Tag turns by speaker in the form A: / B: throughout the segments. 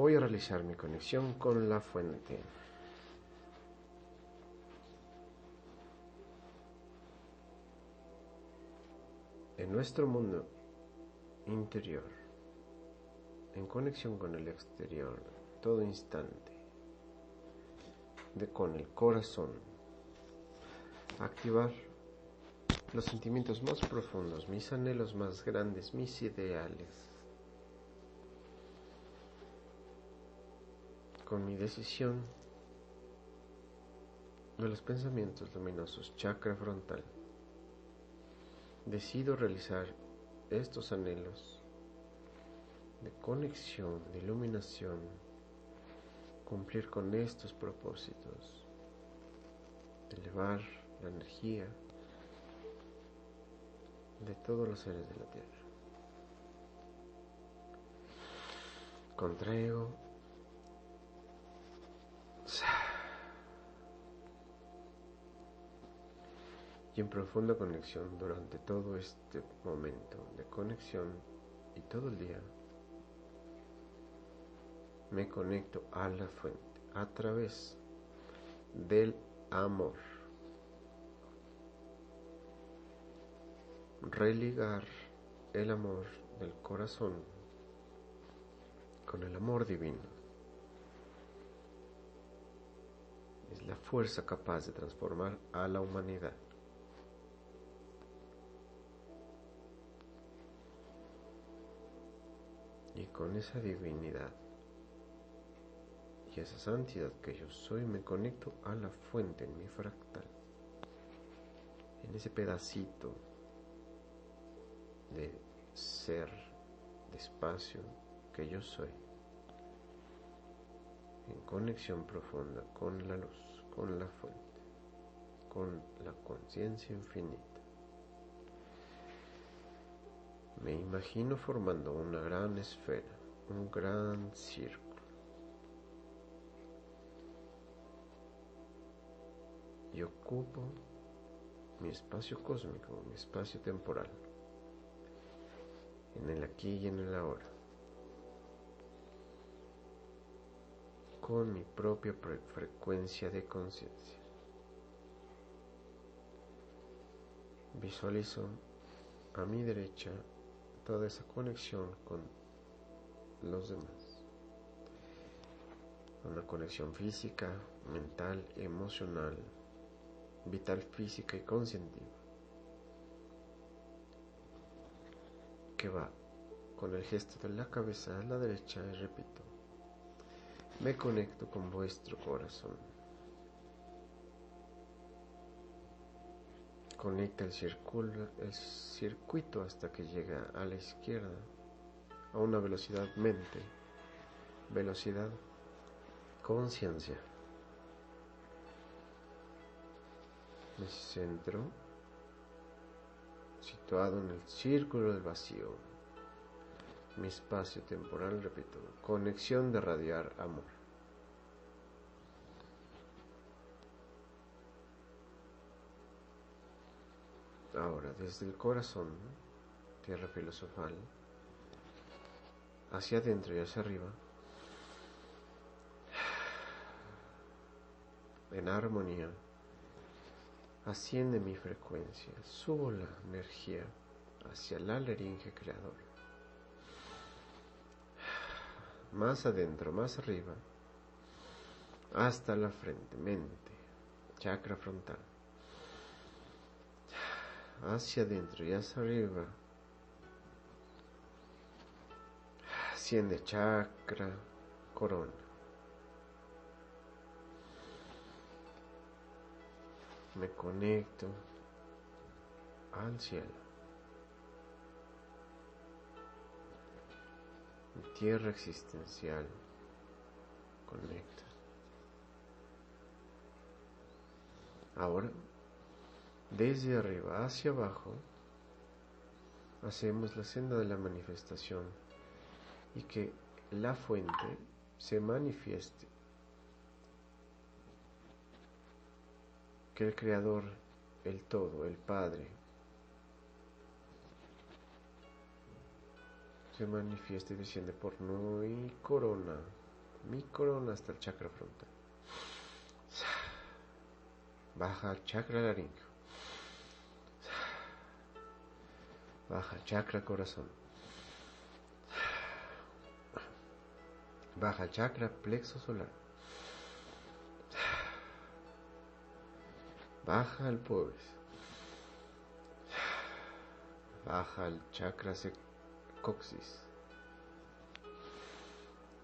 A: voy a realizar mi conexión con la fuente. En nuestro mundo interior, en conexión con el exterior, todo instante, de con el corazón, activar los sentimientos más profundos, mis anhelos más grandes, mis ideales. Con mi decisión de los pensamientos luminosos, chakra frontal, decido realizar estos anhelos de conexión, de iluminación, cumplir con estos propósitos, elevar la energía de todos los seres de la Tierra. Contraigo. Y en profunda conexión durante todo este momento de conexión y todo el día, me conecto a la fuente a través del amor. religar el amor del corazón con el amor divino. Es la fuerza capaz de transformar a la humanidad. Y con esa divinidad y esa santidad que yo soy, me conecto a la fuente en mi fractal, en ese pedacito de ser, de espacio que yo soy, en conexión profunda con la luz, con la fuente, con la conciencia infinita. Me imagino formando una gran esfera, un gran círculo. Y ocupo mi espacio cósmico, mi espacio temporal en el aquí y en el ahora, con mi propia frecuencia de conciencia. Visualizo a mi derecha toda esa conexión con los demás. Una conexión física, mental, emocional, vital física y conscientiva. que va con el gesto de la cabeza a la derecha y repito, me conecto con vuestro corazón. Conecta el, circuito hasta que llega a la izquierda a una velocidad mente, velocidad conciencia. Me centro situado en el círculo del vacío. Mi espacio temporal, repito, conexión de radiar amor. Ahora, desde el corazón, tierra filosofal, hacia adentro y hacia arriba, en armonía, asciende mi frecuencia, subo la energía hacia la laringe creador. Más adentro, más arriba, hasta la frente, mente, chakra frontal. Hacia adentro y hacia arriba. Asciende chakra, corona. me conecto al cielo. Tierra existencial conecta. Ahora, desde arriba hacia abajo, hacemos la senda de la manifestación y que la fuente se manifieste que el Creador, el Todo, el Padre, se manifieste y desciende por y corona mi corona hasta el chakra frontal. Baja al chakra laríngeo. Baja chakra corazón. Baja chakra plexo solar. Baja al pubis. Baja al chakra coxis,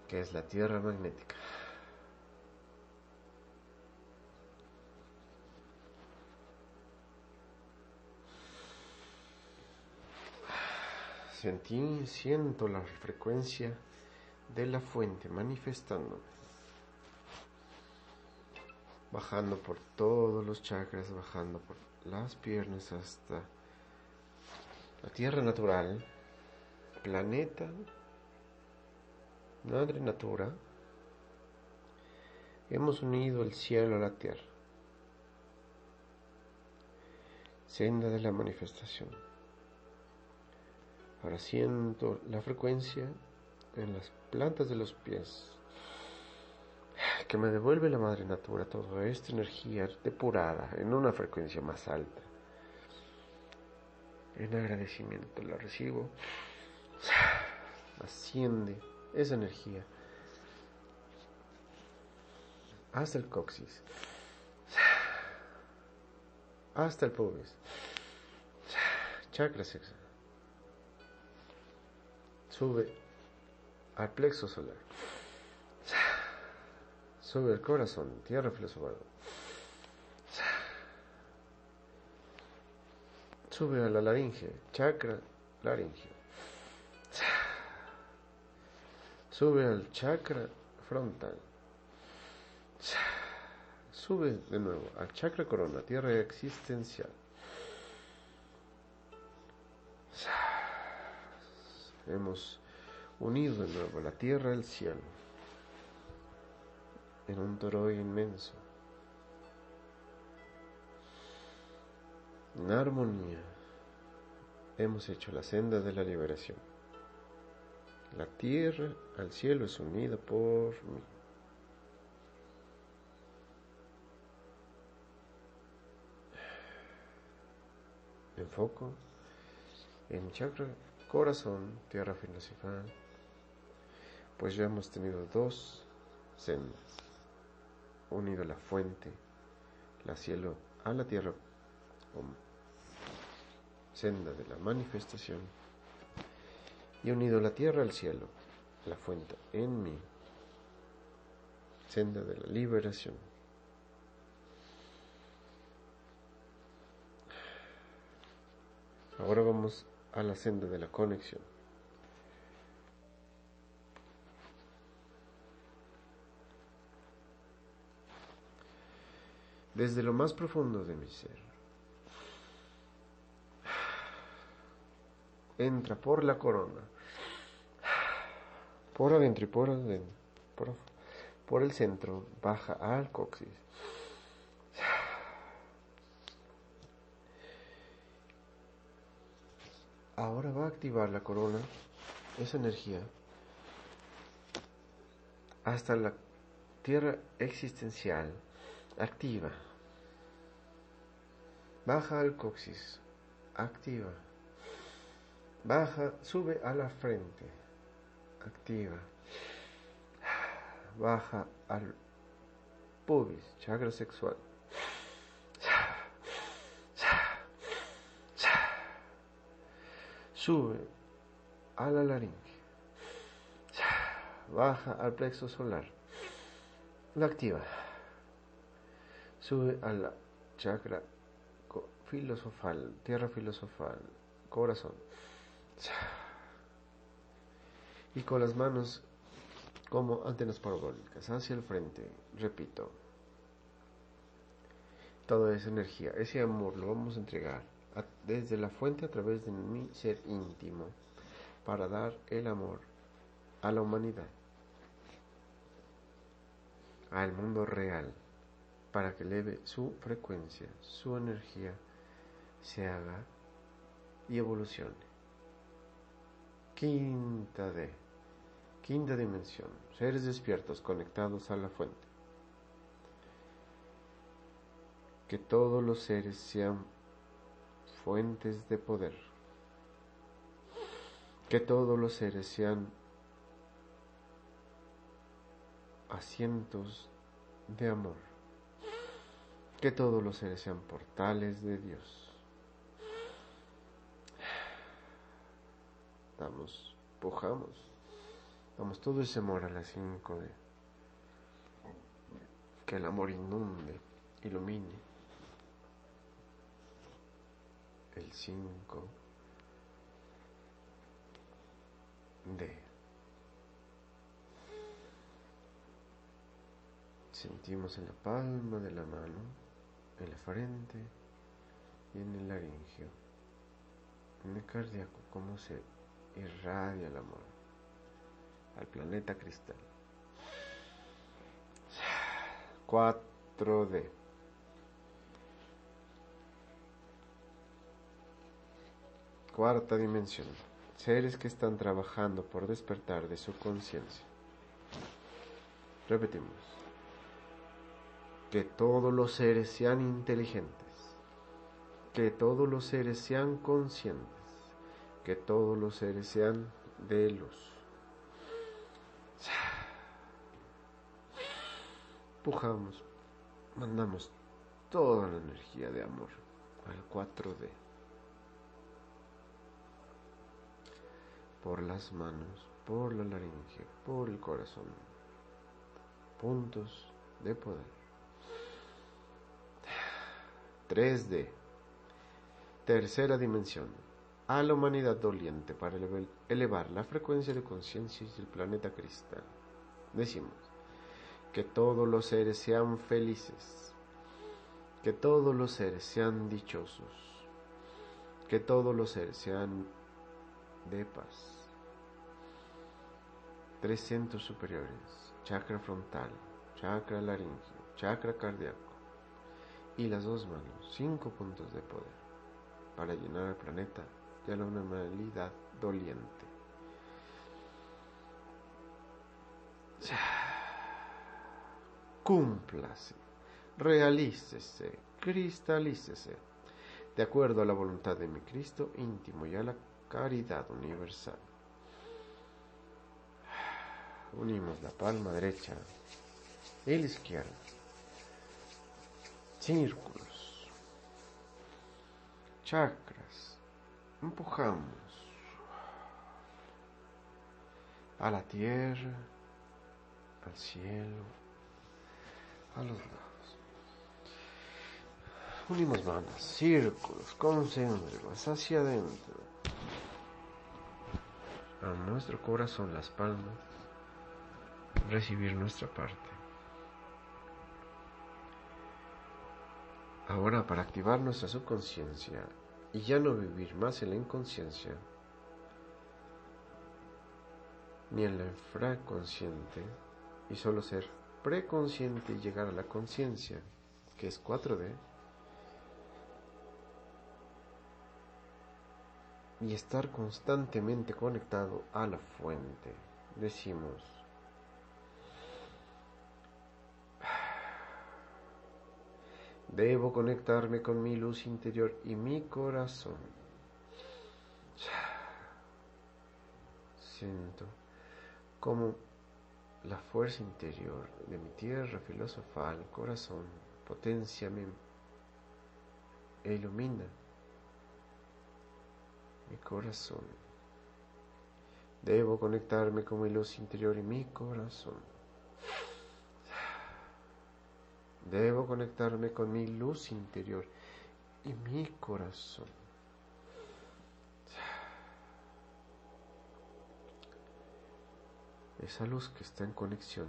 A: que es la tierra magnética. Sentí, siento la frecuencia de la fuente manifestándome, bajando por todos los chakras, bajando por las piernas hasta la tierra natural, planeta, madre natura, hemos unido el cielo a la tierra, senda de la manifestación. Ahora siento la frecuencia en las plantas de los pies que me devuelve la madre natura toda esta energía depurada en una frecuencia más alta. En agradecimiento la recibo. Asciende esa energía hasta el coxis, hasta el pubis, chakra sexual sube al plexo solar, sube el corazón, tierra filosofal, sube a la laringe, chakra laringe, sube al chakra frontal, sube de nuevo al chakra corona, tierra existencial. Hemos unido de nuevo la tierra al cielo en un toro inmenso, en armonía. Hemos hecho la senda de la liberación. La tierra al cielo es unida por mí. enfoco en chakra corazón, tierra filosofal, pues ya hemos tenido dos sendas, unido la fuente, la cielo a la tierra, senda de la manifestación, y unido la tierra al cielo, la fuente en mí, senda de la liberación. Ahora vamos a la senda de la conexión. Desde lo más profundo de mi ser, entra por la corona, por adentro y por adentro, por, por el centro, baja al coxis Ahora va a activar la corona, esa energía, hasta la tierra existencial, activa. Baja al coxis, activa. Baja, sube a la frente, activa. Baja al pubis, chakra sexual, sube a la laringe, baja al plexo solar, la activa, sube a la chakra filosofal, tierra filosofal, corazón, y con las manos como antenas parabólicas hacia el frente, repito, toda esa energía, ese amor lo vamos a entregar desde la fuente a través de mi ser íntimo para dar el amor a la humanidad, al mundo real, para que eleve su frecuencia, su energía, se haga y evolucione. Quinta D. Quinta dimensión, seres despiertos conectados a la fuente. Que todos los seres sean fuentes de poder. Que todos los seres sean asientos de amor. Que todos los seres sean portales de Dios. Damos, pujamos, damos todo ese amor a las cinco de que el amor inunde, ilumine. El 5 de Sentimos en la palma de la mano, en la frente y en el laringio, en el cardíaco, cómo se irradia el amor al planeta cristal. 4D. Cuarta dimensión. Seres que están trabajando por despertar de su conciencia. Repetimos que todos los seres sean inteligentes, que todos los seres sean conscientes, que todos los seres sean de luz. Pujamos, mandamos toda la energía de amor al 4D. Por las manos, por la laringe, por el corazón. Puntos de poder. 3D. Tercera dimensión. A la humanidad doliente para elevar la frecuencia de conciencia del planeta cristal. Decimos que todos los seres sean felices, que todos los seres sean dichosos, que todos los seres sean de paz. Tres centros superiores, chakra frontal, chakra laringio, chakra cardíaco y las dos manos, cinco puntos de poder, para llenar al planeta de la normalidad doliente. Cúmplase, realícese, cristalícese, de acuerdo a la voluntad de mi Cristo íntimo y a la caridad universal. Unimos la palma derecha y la izquierda círculos, chakras, empujamos a la tierra, al cielo, a los lados. Unimos manos, círculos concéntricos hacia adentro. A nuestro corazón, las palmas, recibir nuestra parte. Ahora, para activar nuestra subconsciencia y ya no vivir más en la inconsciencia, ni en la infraconsciente, y solo ser preconsciente y llegar a la conciencia, que es 4D, y estar constantemente conectado a la fuente, decimos, Debo conectarme con mi luz interior y mi corazón. Siento como la fuerza interior de mi tierra filosofal, corazón, potencia e ilumina mi corazón. Debo conectarme con mi luz interior y mi corazón. Debo conectarme con mi luz interior y mi corazón. Esa luz que está en conexión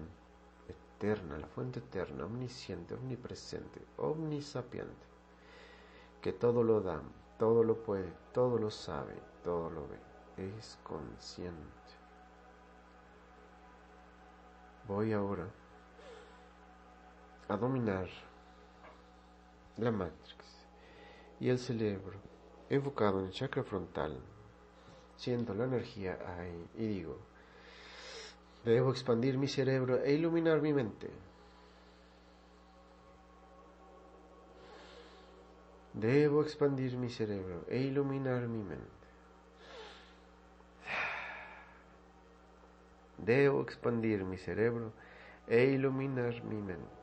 A: eterna, la fuente eterna, omnisciente, omnipresente, omnisapiente, que todo lo da, todo lo puede, todo lo sabe, todo lo ve, es consciente. Voy ahora a dominar la Matrix y el cerebro enfocado en el chakra frontal. Siento la energía ahí y digo, Debo expandir mi cerebro e iluminar mi mente. Debo expandir mi cerebro e iluminar mi mente. Debo expandir mi cerebro e iluminar mi mente.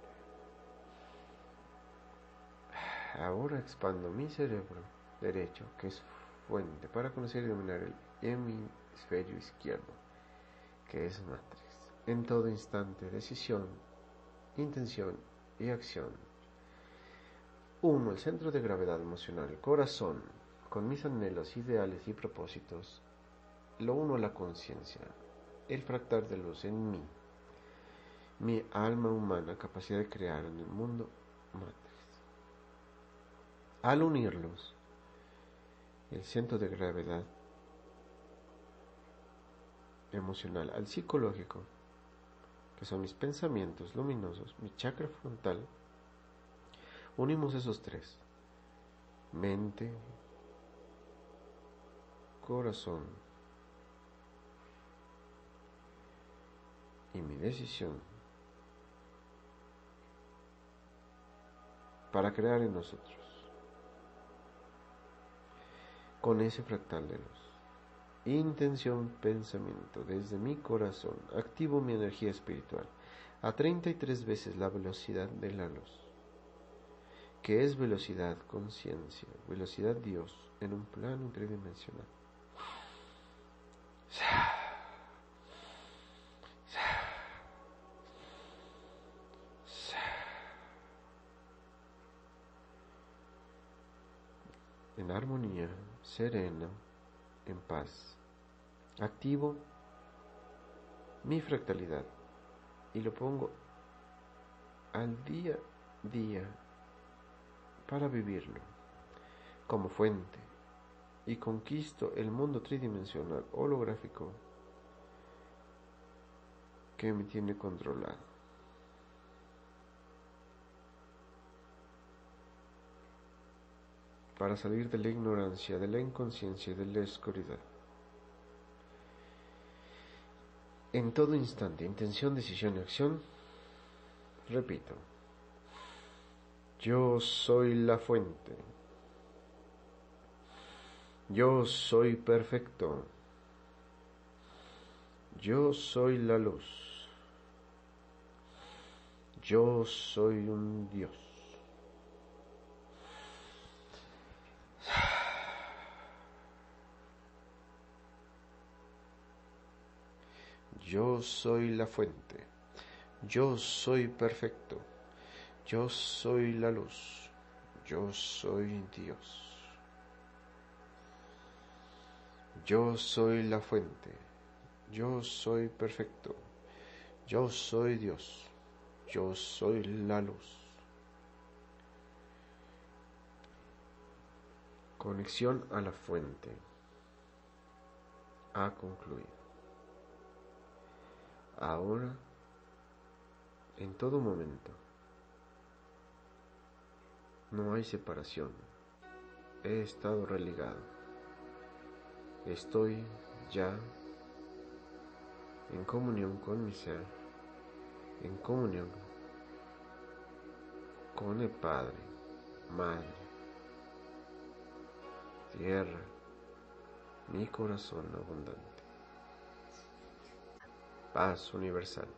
A: Ahora expando mi cerebro derecho, que es fuente para conocer y dominar el hemisferio izquierdo, que es matriz. En todo instante, decisión, intención y acción. Uno, el centro de gravedad emocional, corazón, con mis anhelos, ideales y propósitos. Lo uno, la conciencia, el fractal de luz en mí, mi alma humana, capacidad de crear en el mundo matriz. Al unirlos, el centro de gravedad emocional al psicológico, que son mis pensamientos luminosos, mi chakra frontal, unimos esos tres, mente, corazón y mi decisión para crear en nosotros con ese fractal de luz. Intención, pensamiento, desde mi corazón, activo mi energía espiritual a 33 veces la velocidad de la luz, que es velocidad conciencia, velocidad Dios en un plano tridimensional. En armonía serena, en paz. Activo mi fractalidad y lo pongo al día día para vivirlo como fuente y conquisto el mundo tridimensional holográfico que me tiene controlado. Para salir de la ignorancia, de la inconsciencia y de la oscuridad. En todo instante, intención, decisión y acción, repito, yo soy la fuente, yo soy perfecto, yo soy la luz, yo soy un Dios. Yo soy la fuente. Yo soy perfecto. Yo soy la luz. Yo soy Dios. Yo soy la fuente. Yo soy perfecto. Yo soy Dios. Yo soy la luz. Conexión a la fuente. Ha concluido ahora, en todo momento. No hay separación. He estado religado. Estoy ya en comunión con mi ser, en comunión con el Padre, Madre, Tierra, mi corazón abundante paz universal.